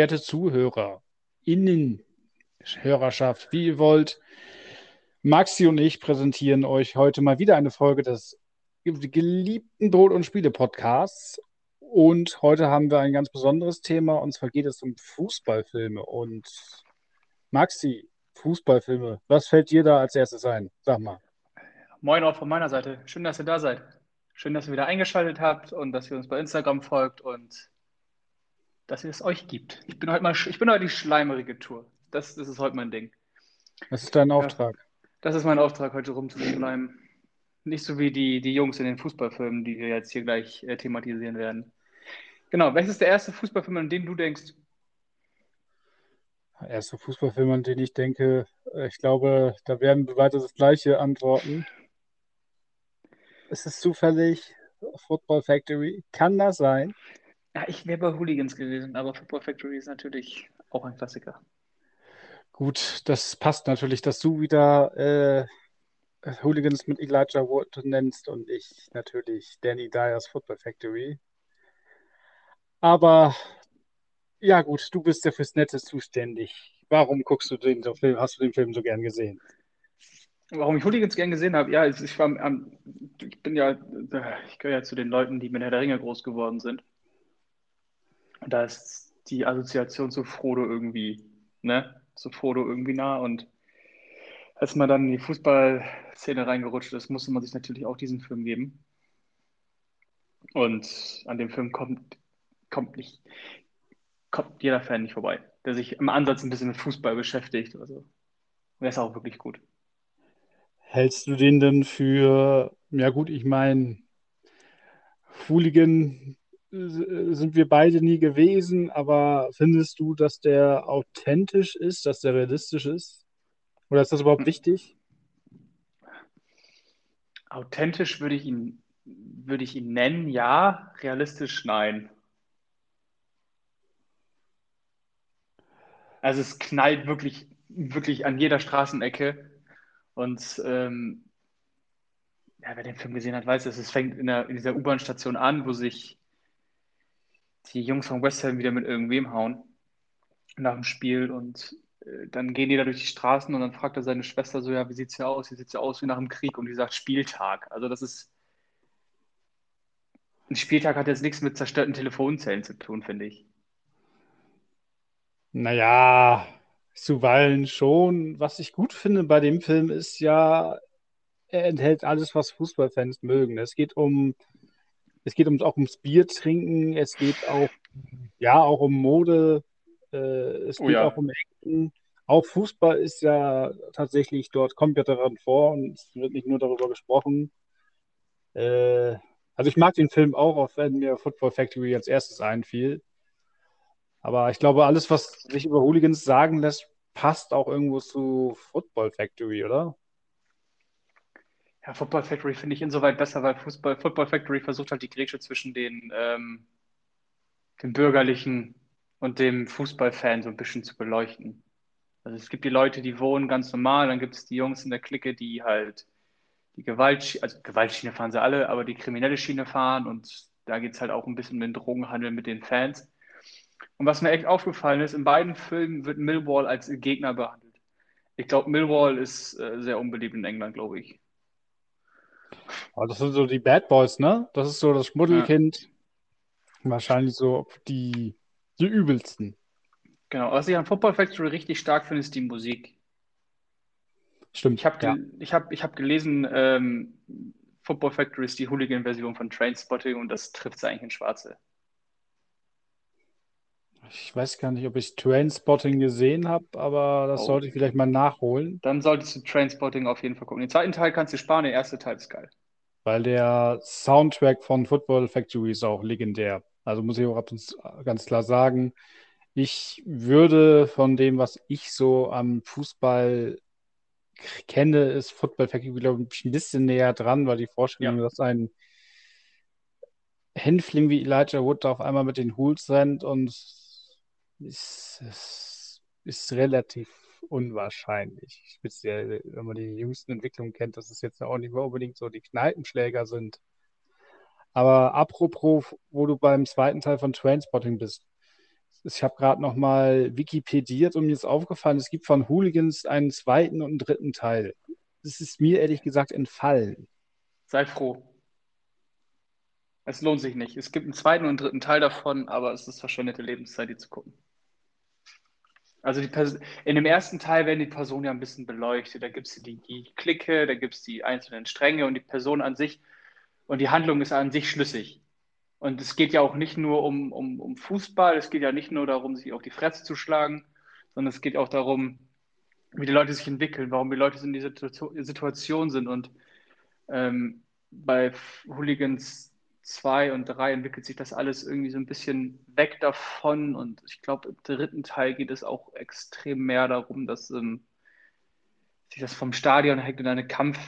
Werte Zuhörer, Innen, Hörerschaft, wie ihr wollt. Maxi und ich präsentieren euch heute mal wieder eine Folge des geliebten Brot- und Spiele-Podcasts. Und heute haben wir ein ganz besonderes Thema, und zwar geht es um Fußballfilme. Und Maxi, Fußballfilme, was fällt dir da als erstes ein? Sag mal. Moin auch von meiner Seite. Schön, dass ihr da seid. Schön, dass ihr wieder eingeschaltet habt und dass ihr uns bei Instagram folgt und dass es euch gibt. Ich bin heute mal, ich bin heute die schleimerige Tour. Das, das ist heute mein Ding. Das ist dein Auftrag. Ja, das ist mein Auftrag, heute rumzuschleimen. Nicht so wie die, die Jungs in den Fußballfilmen, die wir jetzt hier gleich äh, thematisieren werden. Genau, welches ist der erste Fußballfilm, an den du denkst? Der erste Fußballfilm, an den ich denke, äh, ich glaube, da werden wir weiter das gleiche antworten. Ist es zufällig Football Factory? Kann das sein? Ja, ich wäre bei Hooligans gewesen, aber Football Factory ist natürlich auch ein Klassiker. Gut, das passt natürlich, dass du wieder äh, Hooligans mit Elijah Wood nennst und ich natürlich Danny Dyers Football Factory. Aber ja gut, du bist ja fürs Nette zuständig. Warum guckst du den Film, hast du den Film so gern gesehen? Warum ich Hooligans gern gesehen habe? Ja, ich war, ich bin ja, ich gehöre ja zu den Leuten, die mit Herr der Ringe groß geworden sind. Da ist die Assoziation zu Frodo irgendwie, ne? Zu Frodo irgendwie nah. Und als man dann in die Fußballszene reingerutscht ist, musste man sich natürlich auch diesen Film geben. Und an dem Film kommt, kommt nicht, kommt jeder Fan nicht vorbei, der sich im Ansatz ein bisschen mit Fußball beschäftigt. Also, der ist auch wirklich gut. Hältst du den denn für, ja gut, ich meine, Hooligan sind wir beide nie gewesen, aber findest du, dass der authentisch ist, dass der realistisch ist? Oder ist das überhaupt wichtig? Authentisch würde ich ihn, würde ich ihn nennen, ja. Realistisch, nein. Also es knallt wirklich, wirklich an jeder Straßenecke. Und ähm, ja, wer den Film gesehen hat, weiß es. Es fängt in, der, in dieser U-Bahn-Station an, wo sich die Jungs von West Ham wieder mit irgendwem hauen nach dem Spiel und äh, dann gehen die da durch die Straßen und dann fragt er seine Schwester so, ja, wie sieht's hier aus? Wie sieht's hier aus wie nach dem Krieg? Und die sagt Spieltag. Also das ist ein Spieltag hat jetzt nichts mit zerstörten Telefonzellen zu tun, finde ich. Naja, zuweilen schon. Was ich gut finde bei dem Film ist ja, er enthält alles, was Fußballfans mögen. Es geht um es geht auch ums Bier trinken, es geht auch, ja, auch um Mode, äh, es oh, geht ja. auch um Action. Auch Fußball ist ja tatsächlich dort, kommt ja daran vor und es wird nicht nur darüber gesprochen. Äh, also ich mag den Film auch, auch wenn mir Football Factory als erstes einfiel. Aber ich glaube, alles, was sich über Hooligans sagen lässt, passt auch irgendwo zu Football Factory, oder? Ja, Football Factory finde ich insoweit besser, weil Fußball, Football Factory versucht halt die Grätsche zwischen den, ähm, dem Bürgerlichen und dem Fußballfan so ein bisschen zu beleuchten. Also es gibt die Leute, die wohnen ganz normal, dann gibt es die Jungs in der Clique, die halt die Gewaltschiene, also Gewaltschiene fahren sie alle, aber die kriminelle Schiene fahren und da geht es halt auch ein bisschen um den Drogenhandel mit den Fans. Und was mir echt aufgefallen ist, in beiden Filmen wird Millwall als Gegner behandelt. Ich glaube, Millwall ist äh, sehr unbeliebt in England, glaube ich. Aber das sind so die Bad Boys, ne? Das ist so das Schmuddelkind. Ja. Wahrscheinlich so die, die übelsten. Genau, was ich an Football Factory richtig stark finde, ist die Musik. Stimmt. Ich habe ja. ich hab, ich hab gelesen, ähm, Football Factory ist die Hooligan-Version von Trainspotting und das trifft es eigentlich in Schwarze. Ich weiß gar nicht, ob ich Trainspotting gesehen habe, aber das oh. sollte ich vielleicht mal nachholen. Dann solltest du Trainspotting auf jeden Fall gucken. Den zweiten Teil kannst du sparen, der erste Teil ist geil. Weil der Soundtrack von Football Factory ist auch legendär. Also muss ich auch ganz klar sagen, ich würde von dem, was ich so am Fußball kenne, ist Football Factory, glaube ich, ein bisschen näher dran, weil die Vorstellung, ja. dass ein Hänfling wie Elijah Wood da auf einmal mit den Hools rennt und ist, ist, ist relativ unwahrscheinlich. Speziell, wenn man die jüngsten Entwicklungen kennt, dass es jetzt auch nicht mehr unbedingt so die Kneipenschläger sind. Aber apropos, wo du beim zweiten Teil von Trainspotting bist, ich habe gerade noch mal Wikipediert und mir ist aufgefallen, es gibt von Hooligans einen zweiten und einen dritten Teil. Das ist mir ehrlich gesagt entfallen. Sei froh. Es lohnt sich nicht. Es gibt einen zweiten und einen dritten Teil davon, aber es ist verschwendete Lebenszeit, die zu gucken. Also die in dem ersten Teil werden die Personen ja ein bisschen beleuchtet. Da gibt es die, die Clique, da gibt es die einzelnen Stränge und die Person an sich und die Handlung ist an sich schlüssig. Und es geht ja auch nicht nur um, um, um Fußball, es geht ja nicht nur darum, sich auf die Fresse zu schlagen, sondern es geht auch darum, wie die Leute sich entwickeln, warum die Leute in dieser Situation sind. Und ähm, bei Hooligans 2 und 3 entwickelt sich das alles irgendwie so ein bisschen weg davon. Und ich glaube, im dritten Teil geht es auch extrem mehr darum, dass ähm, sich das vom Stadion hängt in eine Kampf,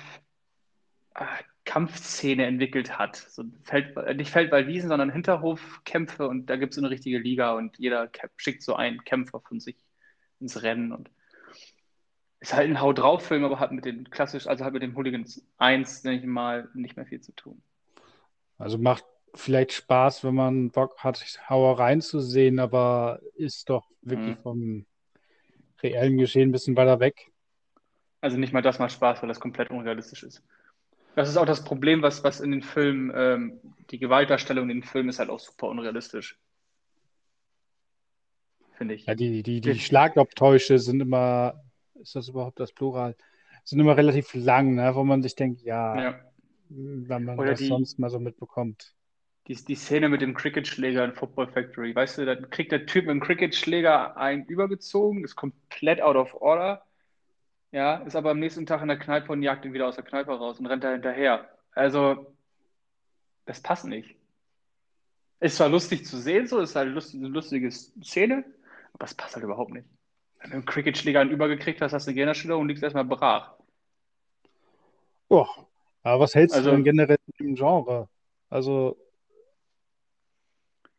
äh, Kampfszene entwickelt hat. So Feld, nicht Feldballwiesen, sondern Hinterhofkämpfe und da gibt es eine richtige Liga und jeder schickt so einen Kämpfer von sich ins Rennen und ist halt ein Hau drauf Film, aber hat mit den klassisch, also hat mit dem Hooligans 1, nenne ich mal, nicht mehr viel zu tun. Also macht vielleicht Spaß, wenn man Bock hat, Hauereien zu sehen, aber ist doch wirklich mhm. vom reellen Geschehen ein bisschen weiter weg. Also nicht mal das macht Spaß, weil das komplett unrealistisch ist. Das ist auch das Problem, was, was in den Filmen, ähm, die Gewaltdarstellung in den Filmen ist halt auch super unrealistisch. Finde ich. Ja, die, die, die Schlagobtäusche sind immer, ist das überhaupt das Plural? Sind immer relativ lang, ne? wo man sich denkt, ja, ja. Wenn man Oder das die, sonst mal so mitbekommt. Die, die Szene mit dem Cricketschläger in Football Factory, weißt du, dann kriegt der Typ mit dem Cricketschläger einen übergezogen, ist komplett out of order ja, ist aber am nächsten Tag in der Kneipe und jagt ihn wieder aus der Kneipe raus und rennt da hinterher. Also, das passt nicht. Ist zwar lustig zu sehen, so, ist halt eine lustige Szene, aber es passt halt überhaupt nicht. Wenn du einen Cricket-Schläger einen übergekriegt hast, hast du eine Gehirnerschütterung und liegst erstmal brach. Boah, aber was hältst also, du denn generell im Genre? Also,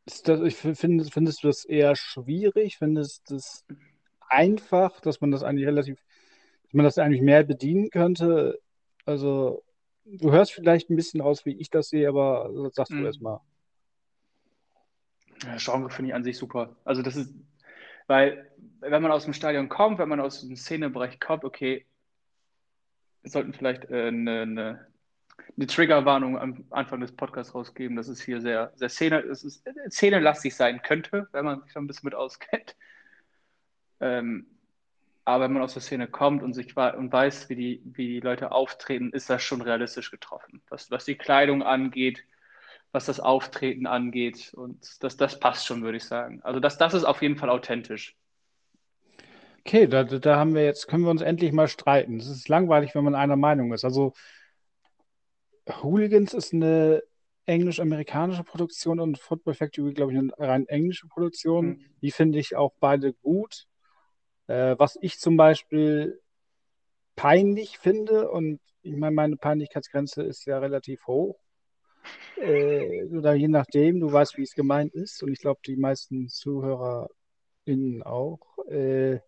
das, ich finde, findest du das eher schwierig? Findest du das einfach, dass man das eigentlich relativ dass man das eigentlich mehr bedienen könnte. Also, du hörst vielleicht ein bisschen raus, wie ich das sehe, aber sagst mhm. du erstmal. Ja, Genre finde ich an sich super. Also, das ist, weil, wenn man aus dem Stadion kommt, wenn man aus dem Szenebereich kommt, okay, wir sollten vielleicht äh, eine, eine, eine Triggerwarnung am Anfang des Podcasts rausgeben, dass es hier sehr, sehr Szene, es ist, szenelastig sein könnte, wenn man sich da ein bisschen mit auskennt. Ähm, aber wenn man aus der Szene kommt und sich und weiß, wie die, wie die Leute auftreten, ist das schon realistisch getroffen. Was, was die Kleidung angeht, was das Auftreten angeht. Und das, das passt schon, würde ich sagen. Also das, das ist auf jeden Fall authentisch. Okay, da, da haben wir jetzt, können wir uns endlich mal streiten. Es ist langweilig, wenn man einer Meinung ist. Also Hooligans ist eine englisch-amerikanische Produktion und Football Factory, glaube ich, eine rein englische Produktion. Mhm. Die finde ich auch beide gut. Äh, was ich zum Beispiel peinlich finde, und ich meine, meine Peinlichkeitsgrenze ist ja relativ hoch. Äh, oder je nachdem, du weißt, wie es gemeint ist, und ich glaube, die meisten ZuhörerInnen auch. Äh,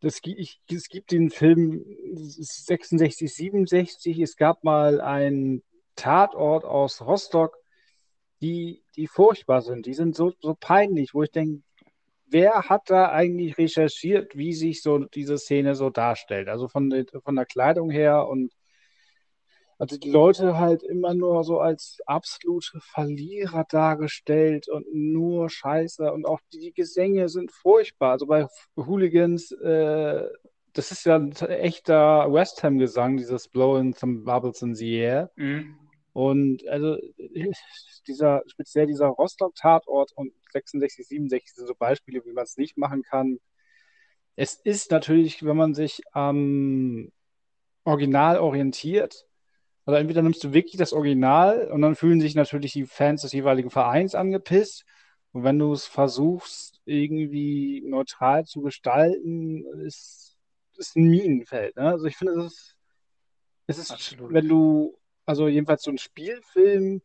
das, ich, es gibt den Film 66, 67. Es gab mal einen Tatort aus Rostock, die, die furchtbar sind. Die sind so, so peinlich, wo ich denke, wer hat da eigentlich recherchiert, wie sich so diese Szene so darstellt? Also von, von der Kleidung her und also die Leute halt immer nur so als absolute Verlierer dargestellt und nur Scheiße und auch die Gesänge sind furchtbar. Also bei Hooligans, äh, das ist ja ein echter West Ham-Gesang, dieses Blowing some Bubbles in the Air. Mhm. Und also dieser, speziell dieser Rostock-Tatort und 66, 67 sind so Beispiele, wie man es nicht machen kann. Es ist natürlich, wenn man sich am Original orientiert, also entweder nimmst du wirklich das Original und dann fühlen sich natürlich die Fans des jeweiligen Vereins angepisst. Und wenn du es versuchst, irgendwie neutral zu gestalten, ist es ein Minenfeld. Ne? Also ich finde, es ist, es ist wenn du also jedenfalls so ein Spielfilm,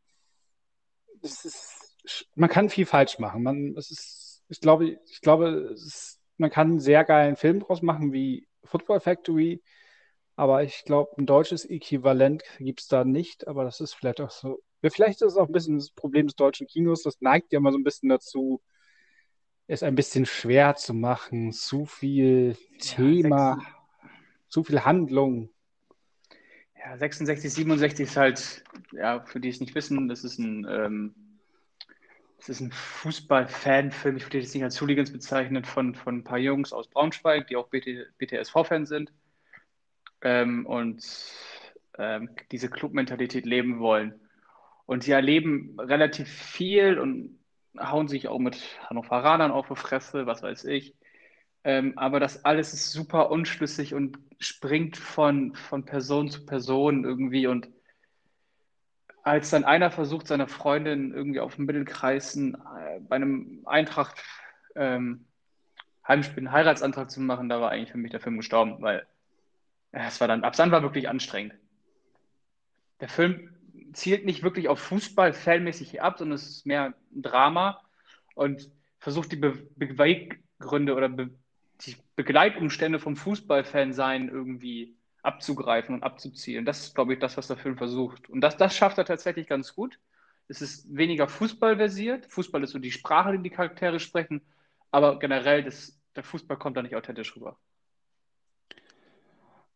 das ist, man kann viel falsch machen. Man, es ist, ich glaube, ich glaube, ist, man kann einen sehr geilen Film draus machen wie Football Factory, aber ich glaube, ein deutsches Äquivalent gibt es da nicht, aber das ist vielleicht auch so. Vielleicht ist es auch ein bisschen das Problem des deutschen Kinos, das neigt ja mal so ein bisschen dazu, ist ein bisschen schwer zu machen. Zu viel Thema, sechs- zu viel Handlung. Ja, 66, 67 ist halt, ja, für die es nicht wissen, das ist ein, ähm, das ist ein Fußball-Fan-Film, ich würde das nicht als Hooligans bezeichnen, von, von ein paar Jungs aus Braunschweig, die auch BT, BTSV-Fans sind ähm, und ähm, diese Clubmentalität leben wollen. Und sie erleben relativ viel und hauen sich auch mit Hannoveranern auf die Fresse, was weiß ich. Ähm, aber das alles ist super unschlüssig und springt von, von Person zu Person irgendwie. Und als dann einer versucht, seiner Freundin irgendwie auf dem Mittelkreisen äh, bei einem Eintracht ähm, Heimspiel einen Heiratsantrag zu machen, da war eigentlich für mich der Film gestorben, weil es war dann, ab dann war wirklich anstrengend. Der Film zielt nicht wirklich auf Fußball fanmäßig ab, sondern es ist mehr ein Drama und versucht die Be Beweggründe oder Be die Begleitumstände vom Fußballfan sein irgendwie abzugreifen und abzuzielen. Das ist, glaube ich, das, was der Film versucht. Und das, das schafft er tatsächlich ganz gut. Es ist weniger fußballversiert. Fußball ist so die Sprache, die die Charaktere sprechen, aber generell, das, der Fußball kommt da nicht authentisch rüber.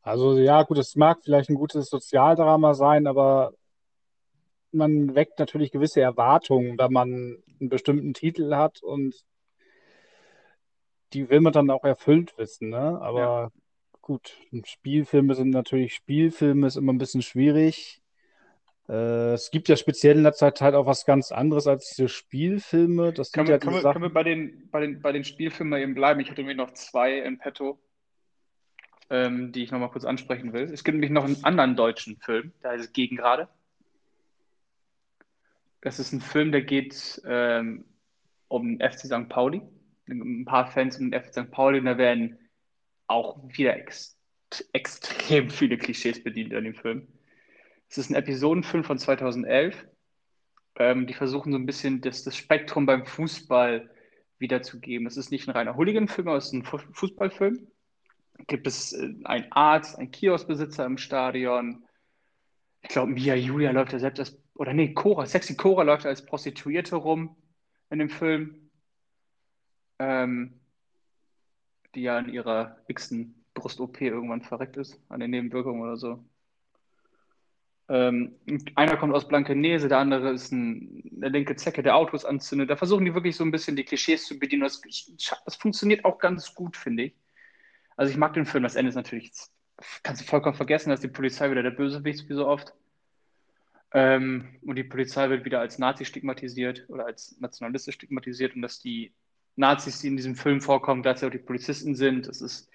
Also ja, gut, es mag vielleicht ein gutes Sozialdrama sein, aber man weckt natürlich gewisse Erwartungen, wenn man einen bestimmten Titel hat und die will man dann auch erfüllt wissen, ne? Aber Ja. gut, Spielfilme sind natürlich Spielfilme, ist immer ein bisschen schwierig. Äh, es gibt ja speziell in der Zeit halt auch was ganz anderes als diese Spielfilme. Das Können ja wir, die können wir, können wir bei den, bei den, bei den Spielfilmen eben bleiben? Ich hatte mir noch zwei in petto, ähm, die ich nochmal kurz ansprechen will. Es gibt nämlich noch einen anderen deutschen Film, der heißt Gegengrade. Das ist ein Film, der geht ähm, um den FC St. Pauli. Ein paar Fans um den FC St. Pauli, und da werden auch wieder ex extrem viele Klischees bedient an dem Film. Es ist ein Episodenfilm von 2011. Ähm, die versuchen so ein bisschen das, das Spektrum beim Fußball wiederzugeben. Es ist nicht ein reiner Hooligan-Film, aber es ist ein Fu- Fußballfilm. Gibt es äh, einen Arzt, einen Kioskbesitzer im Stadion. Ich glaube, Mia Julia läuft ja selbst als, oder nee, Cora, Sexy Cora läuft als Prostituierte rum in dem Film, ähm, die ja an ihrer x-ten Brust-OP irgendwann verreckt ist, an den Nebenwirkungen oder so. Ähm, einer kommt aus Blankenese, der andere ist ein, eine linke Zecke, der Autos anzündet. Da versuchen die wirklich so ein bisschen die Klischees zu bedienen. Das, das funktioniert auch ganz gut, finde ich. Also ich mag den Film. Das Ende ist natürlich, kannst du vollkommen vergessen, dass die Polizei wieder der Bösewicht ist, wie so oft. Ähm, und die Polizei wird wieder als Nazi stigmatisiert oder als nationalistisch stigmatisiert und dass die Nazis, die in diesem Film vorkommen, gleichzeitig auch die Polizisten sind. Das ist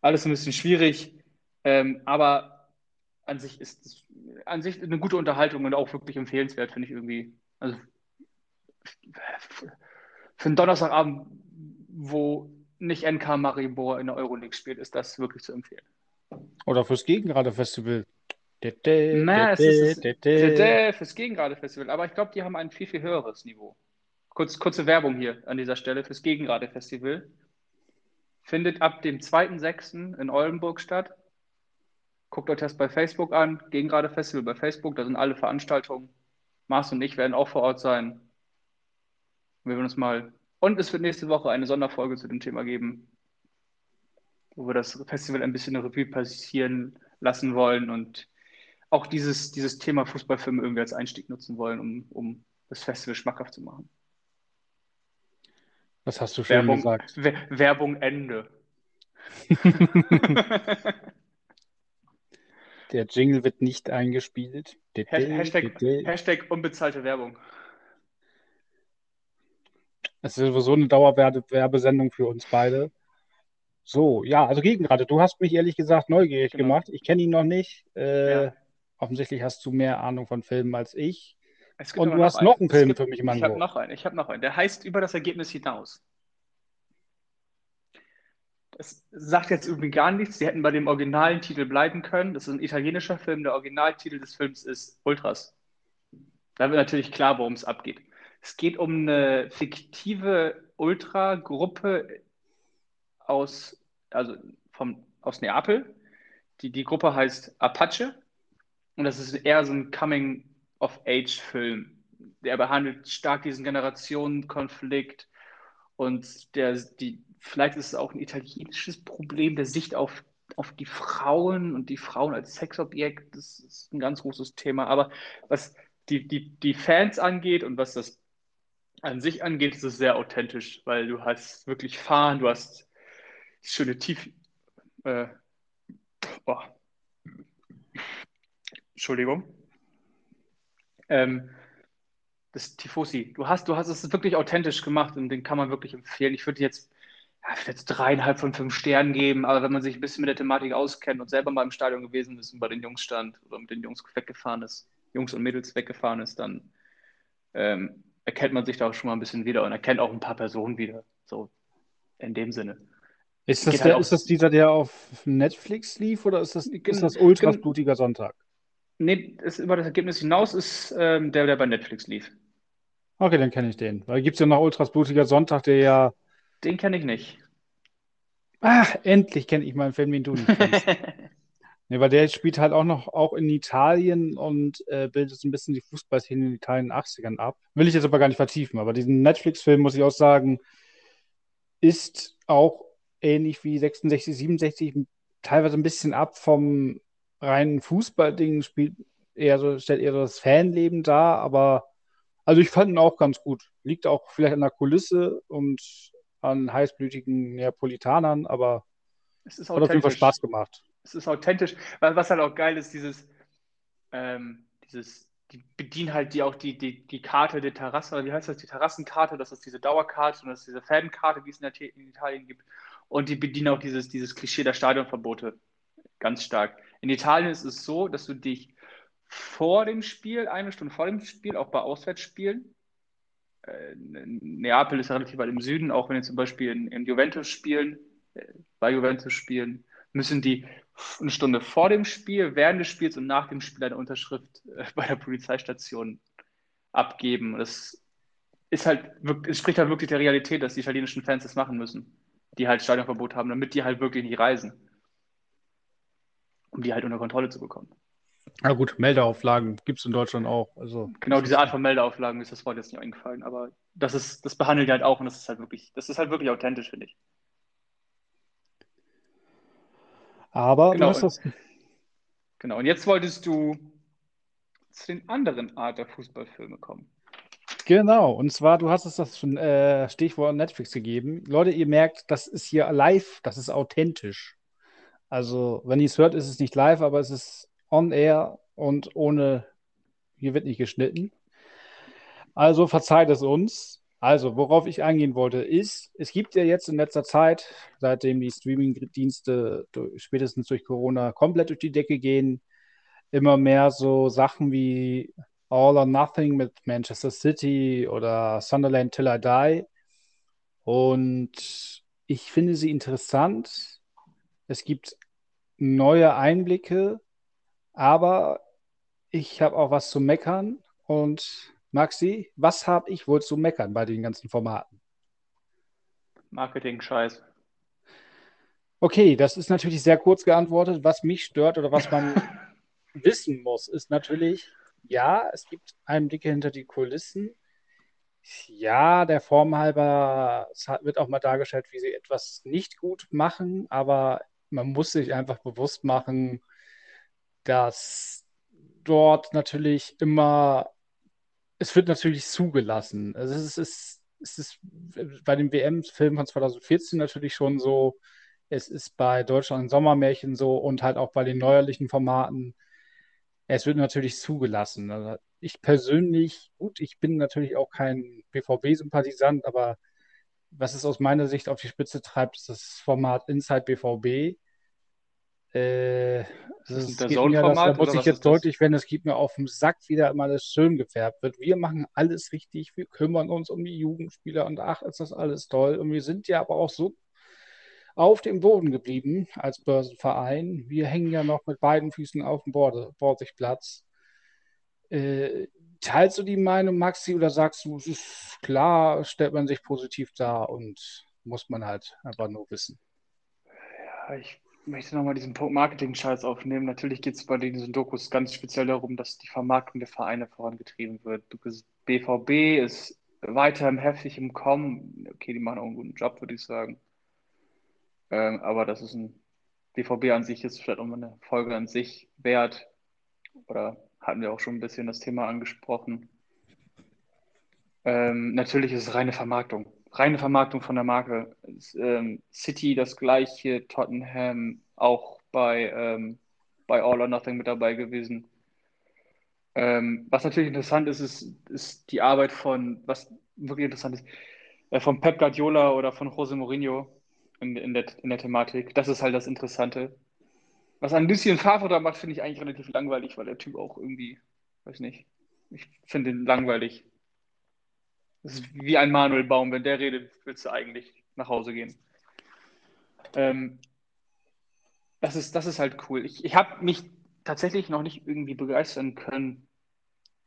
alles ein bisschen schwierig. Ähm, aber an sich ist es an sich eine gute Unterhaltung und auch wirklich empfehlenswert, finde ich irgendwie. Also für einen Donnerstagabend, wo nicht NK Maribor in der Euroleague spielt, ist das wirklich zu empfehlen. Oder fürs dä, Naja, es ist fürs Gegengrade-Festival, aber ich glaube, die haben ein viel, viel höheres Niveau. Kurz, kurze Werbung hier an dieser Stelle fürs Gegengrade-Festival. Findet ab dem 2.6. in Oldenburg statt. Guckt euch das bei Facebook an. Gegengrade Festival bei Facebook, da sind alle Veranstaltungen. Mars und ich werden auch vor Ort sein. Wir werden uns mal. Und es wird nächste Woche eine Sonderfolge zu dem Thema geben, wo wir das Festival ein bisschen eine Revue passieren lassen wollen und auch dieses, dieses Thema Fußballfilme irgendwie als Einstieg nutzen wollen, um, um das Festival schmackhaft zu machen. Das hast du schön Werbung, gesagt. Wer- Werbung Ende. Der Jingle wird nicht eingespielt. Hashtag. Hashtag unbezahlte Werbung. Es ist sowieso eine Dauerwerbesendung für uns beide. So, ja, also Gegengrade, du hast mich ehrlich gesagt neugierig Genau. gemacht. Ich kenne ihn noch nicht. Äh, Ja. offensichtlich hast du mehr Ahnung von Filmen als ich. Und du hast einen. noch einen Film gibt, für mich, Ich habe noch einen. Ich habe noch einen. Der heißt über das Ergebnis hinaus. Das sagt jetzt irgendwie gar nichts. Sie hätten bei dem originalen Titel bleiben können. Das ist ein italienischer Film. Der Originaltitel des Films ist Ultras. Da wird natürlich klar, worum es abgeht. Es geht um eine fiktive Ultra-Gruppe aus, also vom, aus Neapel. Die, die Gruppe heißt Apache. Und das ist eher so ein Coming-of-Age-Film. Der behandelt stark diesen Generationenkonflikt Und der, die, vielleicht ist es auch ein italienisches Problem der Sicht auf, auf die Frauen und die Frauen als Sexobjekt. Das ist ein ganz großes Thema. Aber was die, die, die Fans angeht und was das an sich angeht, ist es sehr authentisch, weil du hast wirklich Fahren, du hast schöne Tief. Äh, oh. Entschuldigung. Ähm, das Tifosi. Du hast, du hast es wirklich authentisch gemacht und den kann man wirklich empfehlen. Ich würde jetzt, ja, dreieinhalb von fünf Sternen geben, aber wenn man sich ein bisschen mit der Thematik auskennt und selber mal im Stadion gewesen ist und bei den Jungs stand oder mit den Jungs weggefahren ist, Jungs und Mädels weggefahren ist, dann ähm, erkennt man sich da auch schon mal ein bisschen wieder und erkennt auch ein paar Personen wieder. So in dem Sinne. Ist das, der, halt ist das dieser, der auf Netflix lief oder ist das, ist das Ultras blutiger Sonntag? Nee, ist über das Ergebnis hinaus ist ähm, der, der bei Netflix lief. Okay, dann kenne ich den. Weil gibt es ja noch Ultras blutiger Sonntag, der ja. Den kenne ich nicht. Ach, endlich kenne ich mal einen Film, den du nicht kennst. nee, weil der spielt halt auch noch auch in Italien und äh, bildet so ein bisschen die Fußballszene in Italien in den 80ern ab. Will ich jetzt aber gar nicht vertiefen, aber diesen Netflix-Film, muss ich auch sagen, ist auch ähnlich wie 66, 67 teilweise ein bisschen ab vom reinen Fußballding, spielt eher so, stellt eher so das Fanleben dar, aber also ich fand ihn auch ganz gut. Liegt auch vielleicht an der Kulisse und an heißblütigen Neapolitanern, aber es ist hat auf jeden Fall Spaß gemacht. Es ist authentisch, was halt auch geil ist, dieses, ähm, dieses, die bedienen halt die auch die, die, die Karte der Terrasse, wie heißt das, die Terrassenkarte, das ist diese Dauerkarte und das ist diese Fankarte, die es in, in Italien gibt. Und die bedienen auch dieses, dieses Klischee der Stadionverbote ganz stark. In Italien ist es so, dass du dich vor dem Spiel, eine Stunde vor dem Spiel, auch bei Auswärtsspielen, äh, Neapel ist relativ weit im Süden, auch wenn sie zum Beispiel in, in Juventus spielen, äh, bei Juventus spielen, müssen die eine Stunde vor dem Spiel, während des Spiels und nach dem Spiel eine Unterschrift äh, bei der Polizeistation abgeben. das ist halt, es spricht halt wirklich der Realität, dass die italienischen Fans das machen müssen die halt Stadionverbot haben, damit die halt wirklich nicht reisen. Um die halt unter Kontrolle zu bekommen. Ja gut, Meldeauflagen gibt es in Deutschland auch. Also, genau, diese Art von Meldeauflagen ist das Wort jetzt nicht eingefallen, aber das ist, das behandelt halt auch und das ist halt wirklich, das ist halt wirklich authentisch, finde ich. Aber genau, das. Genau, und jetzt wolltest du zu den anderen Art der Fußballfilme kommen. Genau, und zwar, du hast es das schon äh, Stichwort Netflix gegeben. Leute, ihr merkt, das ist hier live, das ist authentisch. Also, wenn ihr es hört, ist es nicht live, aber es ist on air und ohne, hier wird nicht geschnitten. Also verzeiht es uns. Also, worauf ich eingehen wollte, ist, es gibt ja jetzt in letzter Zeit, seitdem die Streaming-Dienste spätestens durch Corona komplett durch die Decke gehen, immer mehr so Sachen wie All or Nothing mit Manchester City oder Sunderland Till I Die. Und ich finde sie interessant. Es gibt neue Einblicke, aber ich habe auch was zu meckern. Und Maxi, was habe ich wohl zu meckern bei den ganzen Formaten? Marketing-Scheiß. Okay, das ist natürlich sehr kurz geantwortet. Was mich stört oder was man wissen muss, ist natürlich, ja, es gibt Einblicke hinter die Kulissen. Ja, der Form halber wird auch mal dargestellt, wie sie etwas nicht gut machen, aber man muss sich einfach bewusst machen, dass dort natürlich immer, es wird natürlich zugelassen. Also es ist, es ist bei dem WM-Film von 2014 natürlich schon so, es ist bei Deutschland Sommermärchen so und halt auch bei den neuerlichen Formaten es wird natürlich zugelassen. Also ich persönlich, gut, ich bin natürlich auch kein BVB-Sympathisant, aber was es aus meiner Sicht auf die Spitze treibt, ist das Format Inside BVB. Äh, das, ist das mir, das, da muss ich jetzt deutlich werden, es gibt mir auf dem Sack wieder immer alles schön gefärbt wird. Wir machen alles richtig, wir kümmern uns um die Jugendspieler und ach, ist das alles toll. Und wir sind ja aber auch so auf dem Boden geblieben als Börsenverein. Wir hängen ja noch mit beiden Füßen auf dem Borsigplatz. Äh, teilst du die Meinung, Maxi, oder sagst du, es ist klar, stellt man sich positiv dar und muss man halt einfach nur wissen? Ja, ich möchte nochmal diesen Punkt Marketing-Scheiß aufnehmen. Natürlich geht es bei diesen Dokus ganz speziell darum, dass die Vermarktung der Vereine vorangetrieben wird. BVB ist weiter heftig im Kommen. Okay, die machen auch einen guten Job, würde ich sagen. Ähm, aber das ist ein BVB an sich ist vielleicht auch mal eine Folge an sich wert. Oder hatten wir auch schon ein bisschen das Thema angesprochen. Ähm, natürlich ist es reine Vermarktung. Reine Vermarktung von der Marke. Ähm, City das gleiche, Tottenham auch bei, ähm, bei All or Nothing mit dabei gewesen. Ähm, was natürlich interessant ist, ist, ist die Arbeit von, was wirklich interessant ist, äh, von Pep Guardiola oder von Jose Mourinho in, in, der, in der Thematik. Das ist halt das Interessante. Was ein bisschen Favre da macht, finde ich eigentlich relativ langweilig, weil der Typ auch irgendwie, weiß nicht, ich finde ihn langweilig. Das ist wie ein Manuel Baum. Wenn der redet, willst du eigentlich nach Hause gehen. Ähm, das, ist, das ist halt cool. Ich, ich habe mich tatsächlich noch nicht irgendwie begeistern können,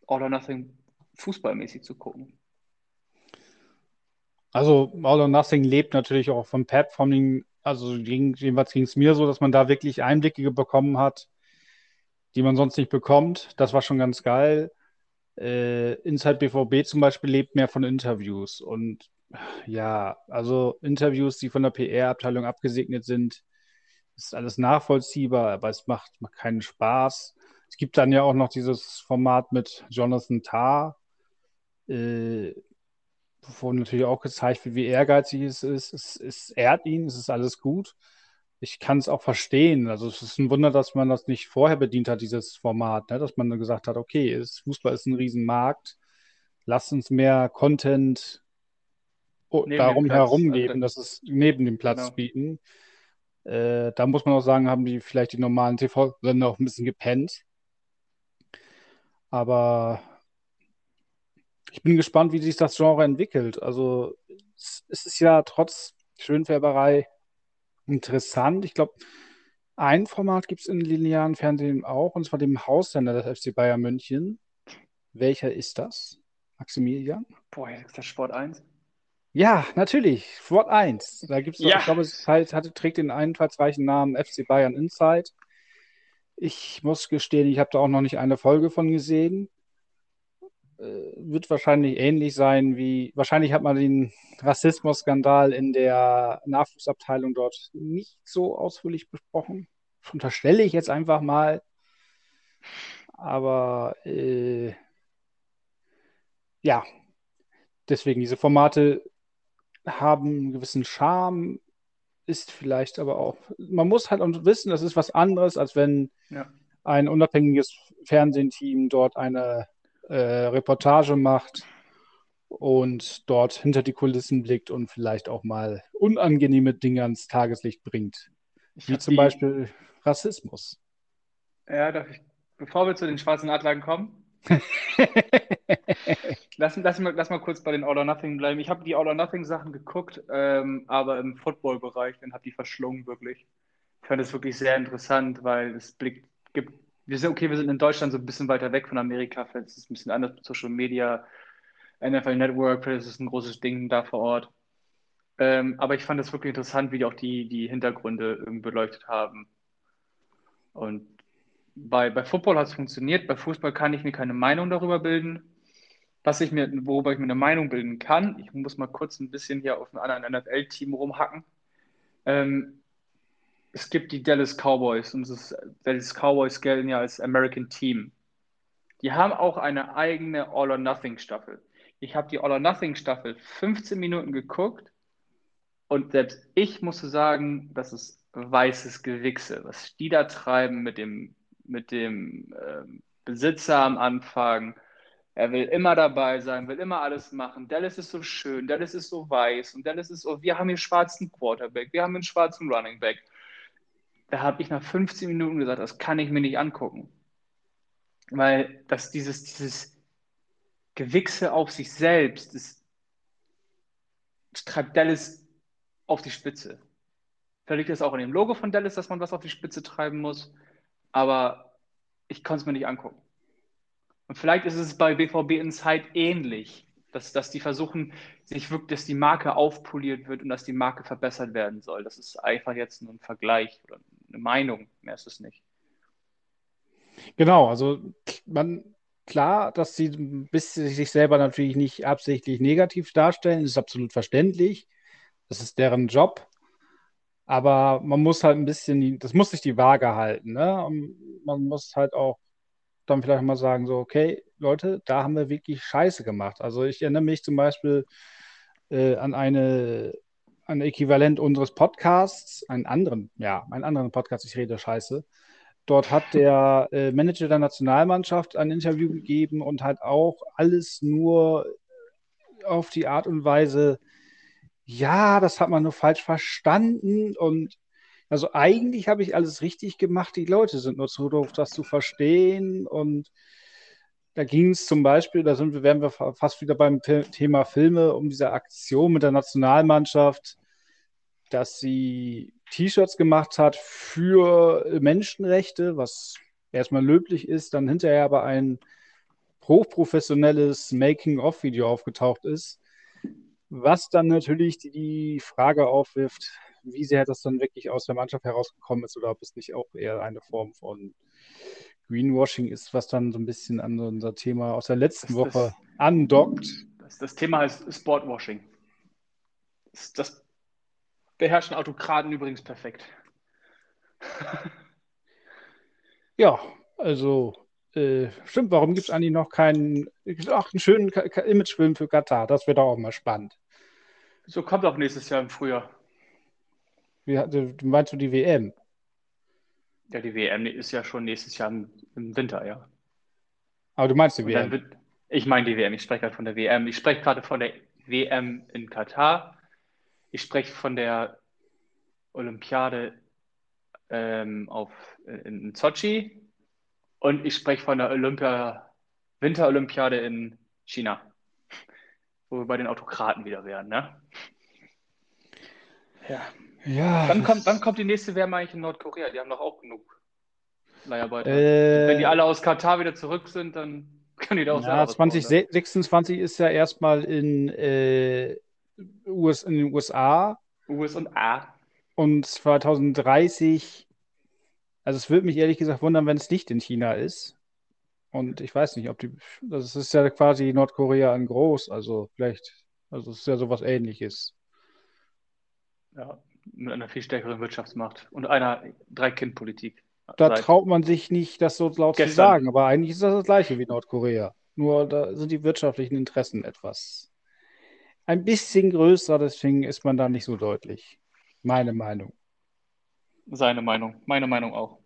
All or Nothing fußballmäßig zu gucken. Also All or Nothing lebt natürlich auch vom Pep, von den, also jedenfalls ging es mir so, dass man da wirklich Einblicke bekommen hat, die man sonst nicht bekommt. Das war schon ganz geil. Äh, Inside BVB zum Beispiel lebt mehr von Interviews und ja, also Interviews, die von der PR-Abteilung abgesegnet sind, ist alles nachvollziehbar, aber es macht, macht keinen Spaß. Es gibt dann ja auch noch dieses Format mit Jonathan Tarr, äh, wo natürlich auch gezeigt wird, wie ehrgeizig es ist. Es, es ehrt ihn, es ist alles gut. Ich kann es auch verstehen. Also es ist ein Wunder, dass man das nicht vorher bedient hat, dieses Format, ne? dass man dann gesagt hat, okay, ist, Fußball ist ein Riesenmarkt, lasst uns mehr Content darum herum geben, also, dass es neben dem Platz genau. bieten. Äh, da muss man auch sagen, haben die vielleicht die normalen TV-Sender auch ein bisschen gepennt. Aber ich bin gespannt, wie sich das Genre entwickelt. Also es ist ja trotz Schönfärberei interessant. Ich glaube, ein Format gibt es im linearen Fernsehen auch, und zwar dem Haussender des FC Bayern München. Welcher ist das, Maximilian? Boah, ist das Sport 1? Ja, natürlich. Sport 1. Da gibt es, ja. ich glaube, es halt, hatte, trägt den einfallsreichen Namen FC Bayern Insight. Ich muss gestehen, ich habe da auch noch nicht eine Folge von gesehen. Äh, wird wahrscheinlich ähnlich sein wie, wahrscheinlich hat man den Rassismus-Skandal in der Nachwuchsabteilung dort nicht so ausführlich besprochen. Unterstelle ich jetzt einfach mal. Aber äh, ja, deswegen diese Formate haben einen gewissen Charme, ist vielleicht aber auch, man muss halt wissen, das ist was anderes, als wenn ja. ein unabhängiges Fernsehteam dort eine äh, Reportage macht und dort hinter die Kulissen blickt und vielleicht auch mal unangenehme Dinge ans Tageslicht bringt. Ich wie zum die... Beispiel Rassismus. Ja, darf ich, bevor wir zu den schwarzen Adlern kommen, lass, lass, mal, lass mal kurz bei den All or Nothing bleiben. Ich habe die All or Nothing Sachen geguckt, ähm, aber im Football-Bereich, dann habe die verschlungen wirklich. Ich fand es wirklich sehr interessant, weil es Blick gibt. Wir sind okay, wir sind in Deutschland so ein bisschen weiter weg von Amerika. Vielleicht ist es ein bisschen anders mit Social Media, NFL Network, vielleicht ist es ein großes Ding da vor Ort. Ähm, aber ich fand es wirklich interessant, wie die auch die, die Hintergründe beleuchtet haben. Und bei, bei Football hat es funktioniert, bei Fußball kann ich mir keine Meinung darüber bilden. Was ich mir, worüber ich mir eine Meinung bilden kann, ich muss mal kurz ein bisschen hier auf einem anderen NFL-Team rumhacken. Ähm, es gibt die Dallas Cowboys und das Dallas Cowboys gelten ja als American Team. Die haben auch eine eigene All or Nothing Staffel. Ich habe die All or Nothing Staffel 15 Minuten geguckt und selbst ich musste sagen, das ist weißes Gewichse, was die da treiben mit dem mit dem ähm, Besitzer am Anfang. Er will immer dabei sein, will immer alles machen. Dallas ist so schön, Dallas ist so weiß und Dallas ist so, wir haben hier schwarzen Quarterback, wir haben einen schwarzen Running Back. Da habe ich nach 15 Minuten gesagt, das kann ich mir nicht angucken. Weil das dieses, dieses Gewichse auf sich selbst, das, das treibt Dallas auf die Spitze. Vielleicht liegt das auch in dem Logo von Dallas, dass man was auf die Spitze treiben muss aber ich konnte es mir nicht angucken. Und vielleicht ist es bei BVB Inside ähnlich, dass, dass die versuchen, sich wirklich, dass die Marke aufpoliert wird und dass die Marke verbessert werden soll. Das ist einfach jetzt nur ein Vergleich oder eine Meinung, mehr ist es nicht. Genau, also man, klar, dass sie sich selber natürlich nicht absichtlich negativ darstellen, ist absolut verständlich. Das ist deren Job. Aber man muss halt ein bisschen, das muss sich die Waage halten. Ne? Und man muss halt auch dann vielleicht mal sagen, so, okay, Leute, da haben wir wirklich Scheiße gemacht. Also ich erinnere mich zum Beispiel äh, an eine, ein Äquivalent unseres Podcasts, einen anderen, ja, einen anderen Podcast, ich rede Scheiße. Dort hat der äh, Manager der Nationalmannschaft ein Interview gegeben und hat auch alles nur auf die Art und Weise, ja, das hat man nur falsch verstanden und also eigentlich habe ich alles richtig gemacht, die Leute sind nur zu doof, das zu verstehen und da ging es zum Beispiel, da sind wir, wären wir fast wieder beim Thema Filme, um diese Aktion mit der Nationalmannschaft, dass sie T-Shirts gemacht hat für Menschenrechte, was erstmal löblich ist, dann hinterher aber ein hochprofessionelles Making-of-Video aufgetaucht ist, was dann natürlich die Frage aufwirft, wie sehr das dann wirklich aus der Mannschaft herausgekommen ist oder ob es nicht auch eher eine Form von Greenwashing ist, was dann so ein bisschen an unser Thema aus der letzten das, Woche das, andockt. Das, das, Thema heißt Sportwashing. Das, das beherrschen Autokraten übrigens perfekt. ja, also äh, stimmt, warum gibt es eigentlich noch keinen, ach, einen schönen Imagefilm für Katar? Das wird auch mal spannend. So kommt auch nächstes Jahr im Frühjahr. Wie, meinst du die WM? Ja, die WM ist ja schon nächstes Jahr im, Winter, ja. Aber du meinst die WM? Wird, ich meine die WM, ich spreche gerade von der WM. Ich spreche gerade von der WM in Katar. Ich spreche von der Olympiade ähm, auf, in, in Sochi und ich spreche von der Olympia, Winterolympiade in China, wo wir bei den Autokraten wieder wären, ne? Ja. Ja. Wann kommt, wann kommt die nächste WM eigentlich in Nordkorea? Die haben doch auch genug Leiharbeiter. Äh, Wenn die alle aus Katar wieder zurück sind, dann können die da auch ja, 2026 ist ja erstmal in, äh, US, in den USA. US und A. Und 2030, also es würde mich ehrlich gesagt wundern, wenn es nicht in China ist. Und ich weiß nicht, ob die, das ist ja quasi Nordkorea in groß, also vielleicht, also es ist ja sowas ähnliches. Ja, mit einer viel stärkeren Wirtschaftsmacht und einer Drei-Kind-Politik. Da traut man sich nicht, das so laut gestern. zu sagen, aber eigentlich ist das das gleiche wie Nordkorea. Nur da sind die wirtschaftlichen Interessen etwas ein bisschen größer, deswegen ist man da nicht so deutlich. Meine Meinung. Seine Meinung, meine Meinung auch.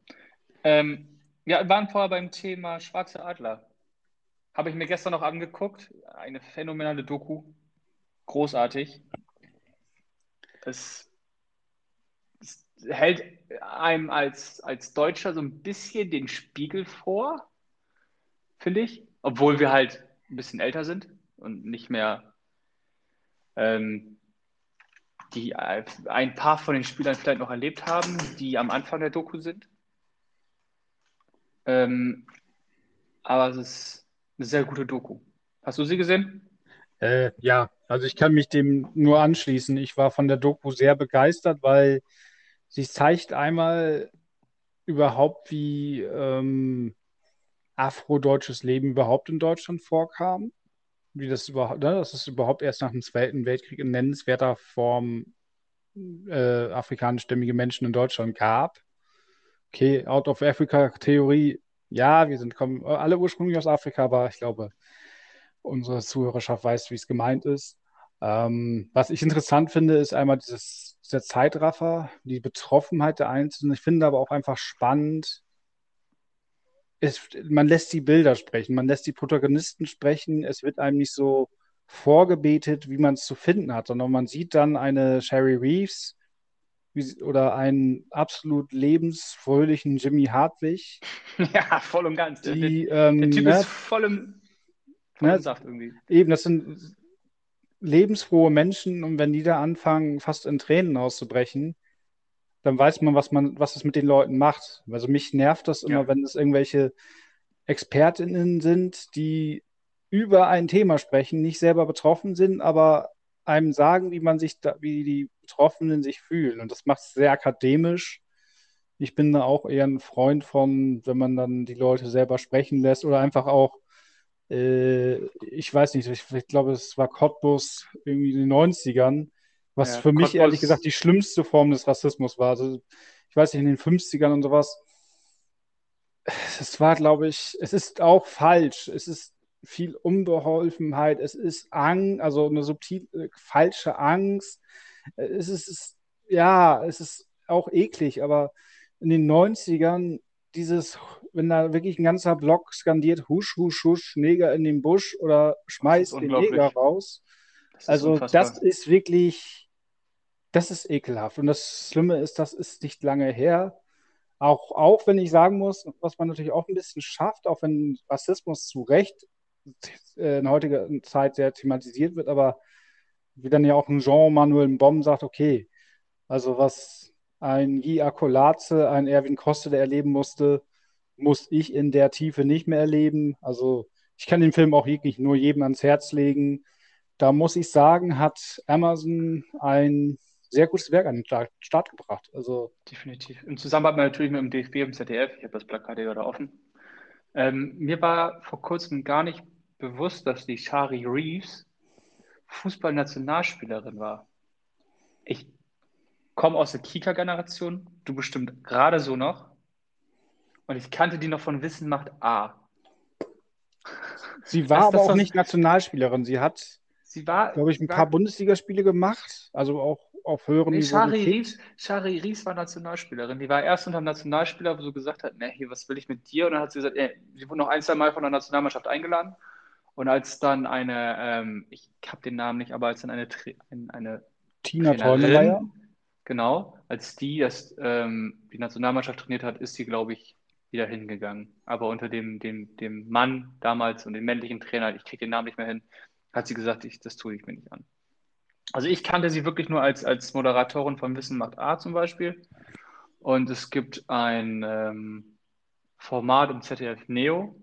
Ähm, ja, wir waren vorher beim Thema Schwarze Adler. Habe ich mir gestern noch angeguckt. Eine phänomenale Doku. Großartig. Es hält einem als, als Deutscher so ein bisschen den Spiegel vor, finde ich. Obwohl wir halt ein bisschen älter sind und nicht mehr ähm, die äh, ein paar von den Spielern vielleicht noch erlebt haben, die am Anfang der Doku sind. Ähm, aber es ist eine sehr gute Doku. Hast du sie gesehen? Äh, ja, also ich kann mich dem nur anschließen. Ich war von der Doku sehr begeistert, weil Sie zeigt einmal überhaupt, wie ähm, afrodeutsches Leben überhaupt in Deutschland vorkam. Wie das überhaupt, ne, dass es überhaupt erst nach dem Zweiten Weltkrieg in nennenswerter Form äh, afrikanischstämmige Menschen in Deutschland gab. Okay, Out of Africa-Theorie, ja, wir sind kommen alle ursprünglich aus Afrika, aber ich glaube, unsere Zuhörerschaft weiß, wie es gemeint ist. Ähm, was ich interessant finde, ist einmal dieses, dieser Zeitraffer, die Betroffenheit der Einzelnen. Ich finde aber auch einfach spannend, es, man lässt die Bilder sprechen, man lässt die Protagonisten sprechen. Es wird einem nicht so vorgebetet, wie man es zu finden hat, sondern man sieht dann eine Sherry Reeves wie, oder einen absolut lebensfröhlichen Jimmy Hartwig. Ja, voll und ganz. Die, der, ähm, der Typ ne, ist voll im, voll ne, im Saft irgendwie. Eben, das sind lebensfrohe Menschen und wenn die da anfangen, fast in Tränen auszubrechen, dann weiß man, was man, was es mit den Leuten macht. Also mich nervt das immer, ja. wenn es irgendwelche ExpertInnen sind, die über ein Thema sprechen, nicht selber betroffen sind, aber einem sagen, wie man sich da, wie die Betroffenen sich fühlen. Und das macht es sehr akademisch. Ich bin da auch eher ein Freund von, wenn man dann die Leute selber sprechen lässt oder einfach auch äh, ich weiß nicht, ich, ich glaube, es war Cottbus irgendwie in den 90ern, was Ja, für mich Cottbus- ehrlich gesagt die schlimmste Form des Rassismus war. Also, ich weiß nicht, in den 50ern und sowas. Es war, glaube ich, es ist auch falsch. Es ist viel Unbeholfenheit, es ist Angst, also eine subtil äh, falsche Angst. Es ist, es, ja, es ist auch eklig, aber in den 90ern dieses, wenn da wirklich ein ganzer Block skandiert, husch, husch, husch, Neger in den Busch oder schmeißt den. Neger raus. Das Also unfassbar. das ist wirklich, das ist ekelhaft. Und das Schlimme ist, das ist nicht lange her. Auch, auch wenn ich sagen muss, was man natürlich auch ein bisschen schafft, auch wenn Rassismus zu Recht äh, in heutiger Zeit sehr thematisiert wird, aber wie dann ja auch ein Jean-Manuel Bomb sagt, okay, also was ein Guy Akolaze, ein Erwin Koste, der erleben musste, muss ich in der Tiefe nicht mehr erleben. Also ich kann den Film auch wirklich nur jedem ans Herz legen. Da muss ich sagen, hat Amazon ein sehr gutes Werk an den Start, gebracht. Also Definitiv. Im Zusammenarbeit natürlich mit dem DFB und dem ZDF. Ich habe das Plakat hier gerade offen. Ähm, mir war vor kurzem gar nicht bewusst, dass die Shari Reeves Fußballnationalspielerin war. Ich komme aus der Kika-Generation, du bestimmt gerade so noch. Und ich kannte die noch von Wissen macht A. sie war Das- aber auch nicht Nationalspielerin. Sie hat, Sie war, glaube ich, ein war- paar Bundesligaspiele gemacht, also auch auf höherem Nee, Niveau Shari. Reeves, Shari Reeves war Nationalspielerin. Die war erst unter dem Nationalspieler, wo sie gesagt hat, ne, hier, was will ich mit dir? Und dann hat sie gesagt, sie wurde noch ein, zwei Mal von der Nationalmannschaft eingeladen. Und als dann eine, ähm, ich habe den Namen nicht, aber als dann eine, Tra- ein- eine Tina Teuneleier. genau, als die das, ähm, die Nationalmannschaft trainiert hat, ist sie, glaube ich, wieder hingegangen. Aber unter dem, dem, dem Mann damals und dem männlichen Trainer, ich kriege den Namen nicht mehr hin, hat sie gesagt, ich, das tue ich mir nicht an. Also ich kannte sie wirklich nur als, als Moderatorin von Wissen macht A zum Beispiel. Und es gibt ein ähm, Format im ZDF Neo.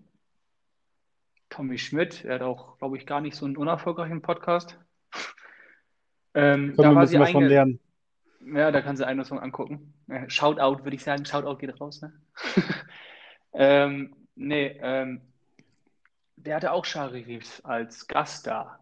Tommy Schmidt, er hat auch, glaube ich, gar nicht so einen unerfolgreichen Podcast. Ähm, Können wir ein bisschen was von lernen. Ja, da kann sie einen Song angucken. Äh, Shoutout, würde ich sagen. Shoutout geht raus, ne? ähm, nee, ähm, der hatte auch Shari Reeves als Gast da.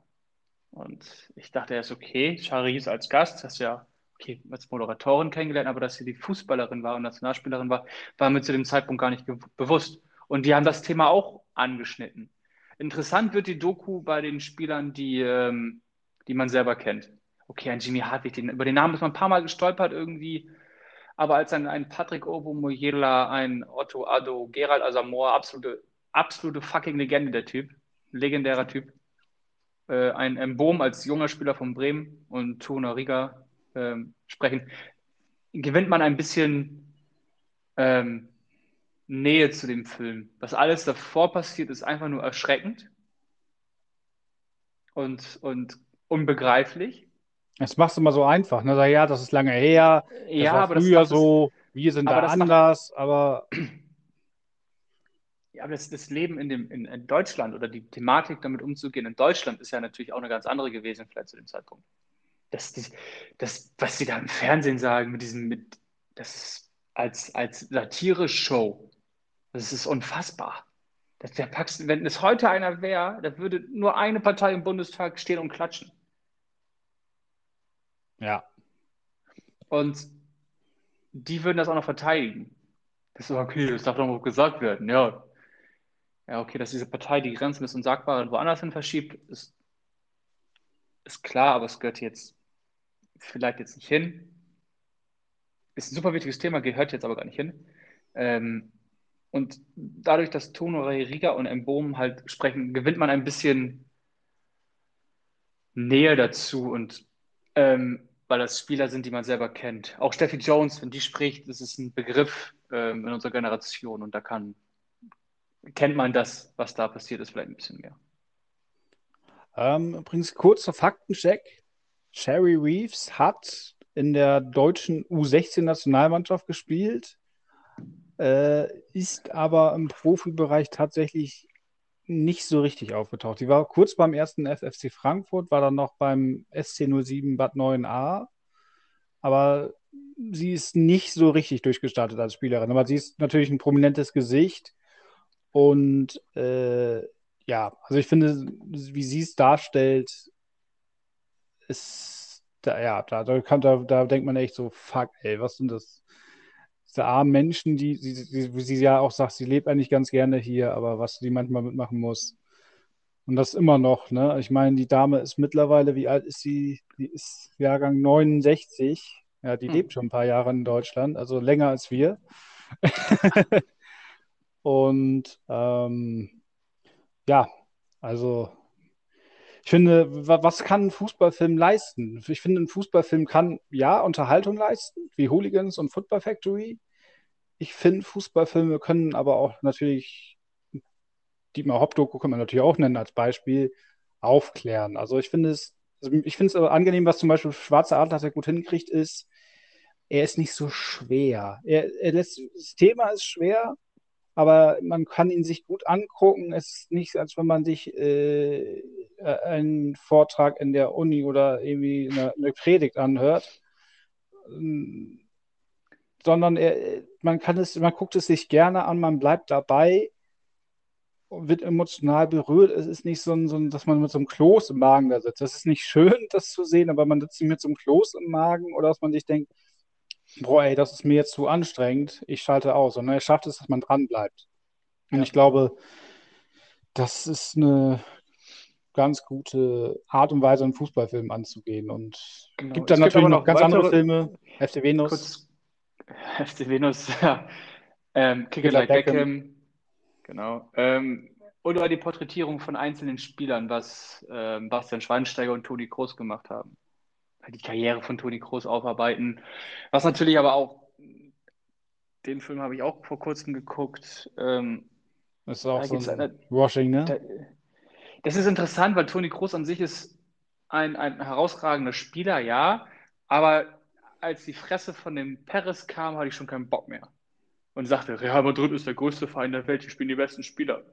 Und ich dachte erst, okay, Shari Reeves als Gast, hast du ja, okay, als Moderatorin kennengelernt, aber dass sie die Fußballerin war und Nationalspielerin war, war mir zu dem Zeitpunkt gar nicht bewusst. Und die haben das Thema auch angeschnitten. Interessant wird die Doku bei den Spielern, die, ähm, die man selber kennt. Okay, ein Jimmy Hartwig, den, über den Namen ist man ein paar Mal gestolpert irgendwie. Aber als dann ein Patrick Obomoyela, ein Otto Addo, Gerald Asamoah, absolute, absolute fucking Legende, der Typ. Legendärer Typ. Äh, ein Embom als junger Spieler von Bremen und Tona Riga ähm, sprechen, gewinnt man ein bisschen ähm, Nähe zu dem Film. Was alles davor passiert, ist einfach nur erschreckend und, und unbegreiflich. Das machst du immer so einfach. Ne? Sag, ja, das ist lange her, das Ja, war aber das früher es- so, wir sind da das macht- anders, aber Ja, aber das, das Leben in, dem, in, in Deutschland oder die Thematik damit umzugehen in Deutschland ist ja natürlich auch eine ganz andere gewesen, vielleicht zu dem Zeitpunkt. Das, das, das was sie da im Fernsehen sagen, mit diesem, mit, das ist als, als Satire-Show, das ist unfassbar. Das, der packst, wenn es heute einer wäre, da würde nur eine Partei im Bundestag stehen und klatschen. Ja. Und die würden das auch noch verteidigen. Das ist okay, das darf doch mal gesagt werden. Ja, ja, okay, dass diese Partei die Grenzen des Unsagbaren woanders hin verschiebt, ist, ist klar, aber es gehört jetzt vielleicht jetzt nicht hin. Ist ein super wichtiges Thema, gehört jetzt aber gar nicht hin. Ähm, und dadurch, dass Tono Riga und Mbom halt sprechen, gewinnt man ein bisschen Nähe dazu und ähm, weil das Spieler sind, die man selber kennt. Auch Steffi Jones, wenn die spricht, ist ein Begriff ähm, in unserer Generation und da kann, kennt man das, was da passiert ist, vielleicht ein bisschen mehr. Ähm, übrigens, kurzer Faktencheck. Sherry Reeves hat in der deutschen U16-Nationalmannschaft gespielt, äh, ist aber im Profibereich tatsächlich nicht so richtig aufgetaucht. Sie war kurz beim ersten FFC Frankfurt, war dann noch beim SC07 Bad 9a, aber sie ist nicht so richtig durchgestartet als Spielerin. Aber sie ist natürlich ein prominentes Gesicht und äh, ja, also ich finde, wie sie es darstellt, ist, da, ja, da, da, kann, da, da denkt man echt so, fuck, ey, was sind das? Diese armen Menschen, die, die, wie sie ja auch sagt, sie lebt eigentlich ganz gerne hier, aber was sie manchmal mitmachen muss. Und das immer noch, ne? Ich meine, die Dame ist mittlerweile, wie alt ist sie? Die ist Jahrgang 69. Ja, die hm. lebt schon ein paar Jahre in Deutschland, also länger als wir. Und ähm, ja, also ich finde, was kann ein Fußballfilm leisten? Ich finde, ein Fußballfilm kann ja Unterhaltung leisten, wie Hooligans und Football Factory. Ich finde, Fußballfilme können aber auch natürlich, Dietmar Hauptdoku kann man natürlich auch nennen als Beispiel, aufklären. Also ich finde es, also ich finde es aber angenehm, was zum Beispiel Schwarze Adler sehr gut hinkriegt, ist, er ist nicht so schwer. Er, er lässt, das Thema ist schwer, aber man kann ihn sich gut angucken. Es ist nicht, als wenn man sich äh, einen Vortrag in der Uni oder irgendwie eine, eine Predigt anhört, ähm, sondern er, man kann es, man guckt es sich gerne an, man bleibt dabei wird emotional berührt. Es ist nicht so, ein, so ein, dass man mit so einem Kloß im Magen da sitzt. Es ist nicht schön, das zu sehen, aber man sitzt nicht mit so einem Kloß im Magen oder dass man sich denkt, boah, ey, das ist mir jetzt zu anstrengend, ich schalte aus. Und er schafft es, dass man dran bleibt. Und ja. ich glaube, das ist eine ganz gute Art und Weise, einen Fußballfilm anzugehen. Und genau. gibt dann es natürlich noch, noch ganz andere Filme. FC Venus. Kurz, FC Venus, ja. Ähm, Kick It Like Beckham. Beckham. Genau. Ähm, oder die Porträtierung von einzelnen Spielern, was ähm, Bastian Schweinsteiger und Toni Kroos gemacht haben die Karriere von Toni Kroos aufarbeiten. Was natürlich aber auch, den Film habe ich auch vor kurzem geguckt. Ähm, das ist auch da so ein eine, Washing, ne? Da, das ist interessant, weil Toni Kroos an sich ist ein, ein herausragender Spieler, ja, aber als die Fresse von dem Perez kam, hatte ich schon keinen Bock mehr. Und sagte, Real Madrid ist der größte Verein der Welt, die spielen die besten Spieler.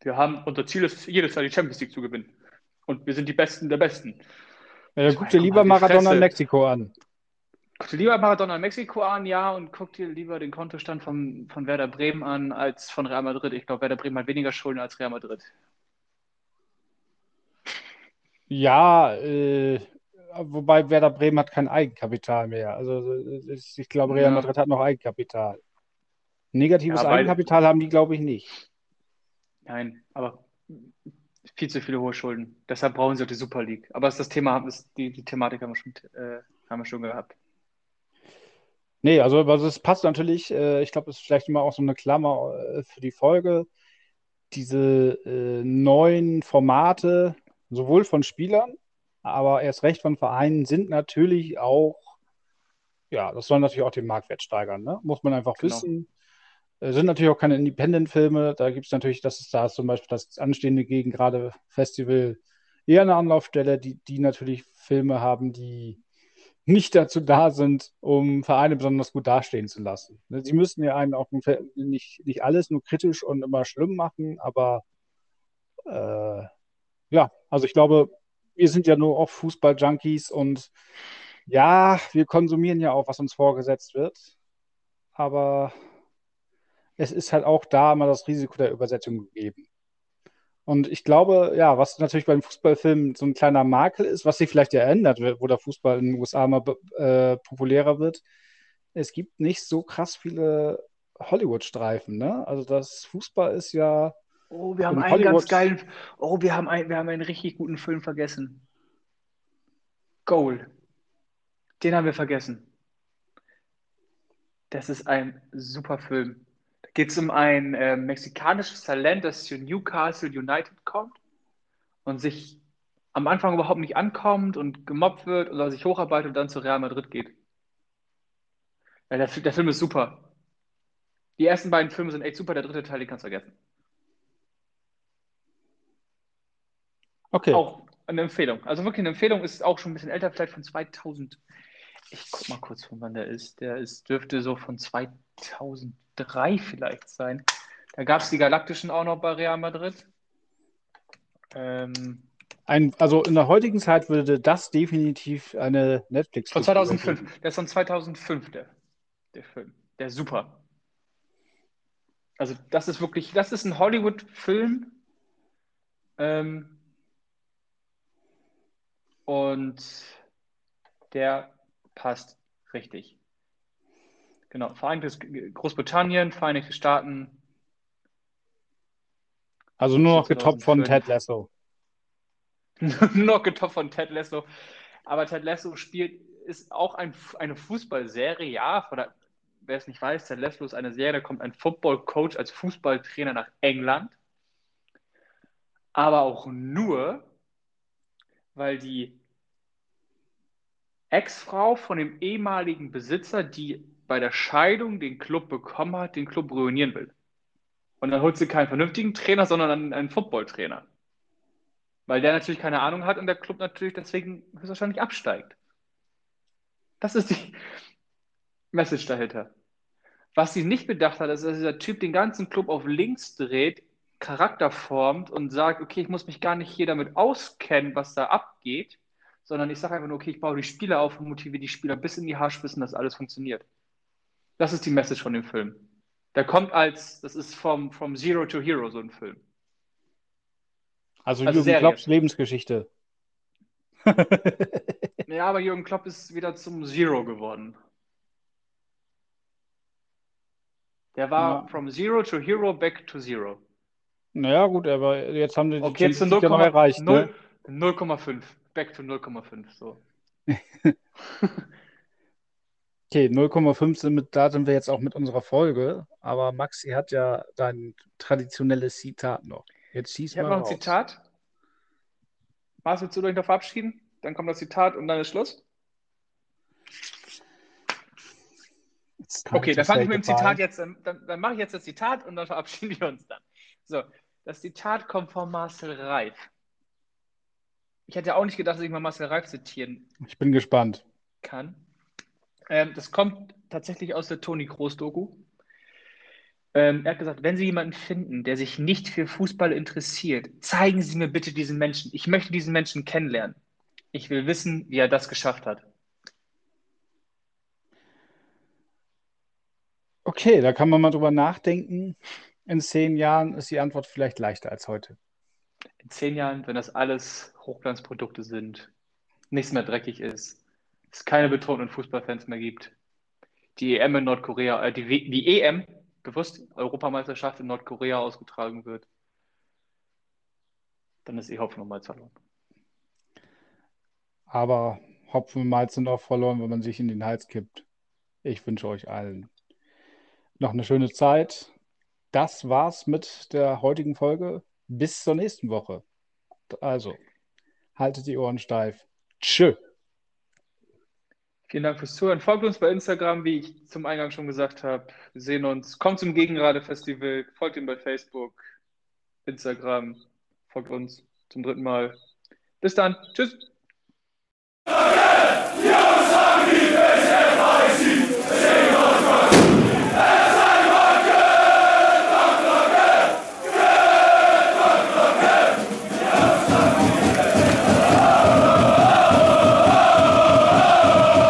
Wir haben, unser Ziel ist, jedes Jahr die Champions League zu gewinnen. Und wir sind die Besten der Besten. Ja, guck dir lieber Maradona in Mexiko an. Guck dir lieber Maradona in Mexiko an, ja, und guck dir lieber den Kontostand von, von Werder Bremen an als von Real Madrid. Ich glaube, Werder Bremen hat weniger Schulden als Real Madrid. Ja, äh, wobei Werder Bremen hat kein Eigenkapital mehr. Also ich glaube, Real Madrid hat noch Eigenkapital. Negatives ja, Eigenkapital haben die, glaube ich, nicht. Nein, aber viel zu viele hohe Schulden. Deshalb brauchen sie auch die Super League. Aber das, Thema, das, die, die Thematik haben wir, schon, äh, haben wir schon gehabt. Nee, also, also es passt natürlich, äh, ich glaube, es ist vielleicht immer auch so eine Klammer äh, für die Folge. Diese äh, neuen Formate, sowohl von Spielern, aber erst recht von Vereinen, sind natürlich auch, ja, das soll natürlich auch den Marktwert steigern, ne? Muss man einfach genau. wissen. Äh, sind natürlich auch keine Independent-Filme. Da gibt es natürlich, das ist da zum Beispiel das anstehende gegen gerade Festival eher eine Anlaufstelle, die, die natürlich Filme haben, die nicht dazu da sind, um Vereine besonders gut dastehen zu lassen. Ne, sie müssen ja einen auch nicht, nicht alles nur kritisch und immer schlimm machen, aber äh, ja, also ich glaube, wir sind ja nur auch Fußball-Junkies und ja, wir konsumieren ja auch, was uns vorgesetzt wird. Aber es ist halt auch da immer das Risiko der Übersetzung gegeben. Und ich glaube, ja, was natürlich beim Fußballfilm so ein kleiner Makel ist, was sich vielleicht ja ändert, wo der Fußball in den USA mal äh, populärer wird, es gibt nicht so krass viele Hollywood-Streifen, ne? Also das Fußball ist ja. Oh, wir haben einen Hollywood ganz geilen. Oh, wir haben, ein, wir haben einen richtig guten Film vergessen. Goal. Den haben wir vergessen. Das ist ein super Film geht es um ein äh, mexikanisches Talent, das zu Newcastle United kommt und sich am Anfang überhaupt nicht ankommt und gemobbt wird oder sich hocharbeitet und dann zu Real Madrid geht. Ja, der, der, Film ist super. Die ersten beiden Filme sind echt super, der dritte Teil, den kannst du vergessen. Okay. Auch eine Empfehlung. Also wirklich eine Empfehlung, ist auch schon ein bisschen älter, vielleicht von 2000. Ich guck mal kurz, von wann der ist. Der ist, dürfte so von 2000 drei vielleicht sein. Da gab es die Galaktischen auch noch bei Real Madrid. Ähm, ein, also in der heutigen Zeit würde das definitiv eine netflix Von 2005. Geben. Der ist von 2005, der, der Film. Der ist super. Also das ist wirklich, das ist ein Hollywood-Film, Ähm, und der passt richtig. Genau, Vereinigtes Großbritannien, Vereinigte Staaten. Also nur noch getoppt von Ted Lasso. nur noch getoppt von Ted Lasso. Aber Ted Lasso spielt, ist auch ein, eine Fußballserie, ja, oder wer es nicht weiß, Ted Lasso ist eine Serie, da kommt ein Football-Coach als Fußballtrainer nach England. Aber auch nur, weil die Ex-Frau von dem ehemaligen Besitzer, die bei der Scheidung den Club bekommen hat, den Club ruinieren will. Und dann holt sie keinen vernünftigen Trainer, sondern einen, einen Football-Trainer. Weil der natürlich keine Ahnung hat und der Club natürlich deswegen höchstwahrscheinlich absteigt. Das ist die Message dahinter. Was sie nicht bedacht hat, ist, dass dieser Typ den ganzen Club auf links dreht, Charakter formt und sagt, okay, ich muss mich gar nicht hier damit auskennen, was da abgeht, sondern ich sage einfach nur, okay, ich baue die Spieler auf und motiviere die Spieler bis in die Haarspitzen, dass alles funktioniert. Das ist die Message von dem Film. Der kommt als, das ist vom, vom Zero to Hero so ein Film. Also, also Jürgen Klopps Lebensgeschichte. ja, aber Jürgen Klopp ist wieder zum Zero geworden. Der war ja. from Zero to Hero back to Zero. Naja, gut, aber jetzt haben sie die okay, jetzt ja noch erreicht. 0,5. Ne? Back to 0,5. So. okay, 0,5 sind da sind wir jetzt auch mit unserer Folge. Aber Maxi hat ja dein traditionelles Zitat noch. Jetzt schieß ich mal. Ich habe noch ein Zitat. Mars, willst du dich noch verabschieden? Dann kommt das Zitat und dann ist Schluss. Okay, dann fange ich mit dem Zitat jetzt, dann, dann mache ich jetzt das Zitat und dann verabschieden wir uns dann. So, das Zitat kommt von Marcel Reif. Ich hätte auch nicht gedacht, dass ich mal Marcel Reif zitieren Ich bin gespannt. kann. Ähm, das kommt tatsächlich aus der Toni Kroos-Doku. Ähm, er hat gesagt, wenn Sie jemanden finden, der sich nicht für Fußball interessiert, zeigen Sie mir bitte diesen Menschen. Ich möchte diesen Menschen kennenlernen. Ich will wissen, wie er das geschafft hat. Okay, da kann man mal drüber nachdenken. In zehn Jahren ist die Antwort vielleicht leichter als heute. In zehn Jahren, wenn das alles Hochglanzprodukte sind, nichts mehr dreckig ist, es keine betonten Fußballfans mehr gibt, die EM in Nordkorea, äh, die, die EM, bewusst Europameisterschaft in Nordkorea ausgetragen wird, dann ist die Hoffnung mal verloren. Aber Hopfen und Malz sind auch verloren, wenn man sich in den Hals kippt. Ich wünsche euch allen noch eine schöne Zeit. Das war's mit der heutigen Folge. Bis zur nächsten Woche. Also, haltet die Ohren steif. Tschö. Vielen Dank fürs Zuhören. Folgt uns bei Instagram, wie ich zum Eingang schon gesagt habe. Wir sehen uns. Kommt zum Gegenrade-Festival. Folgt ihm bei Facebook, Instagram. Folgt uns zum dritten Mal. Bis dann. Tschüss.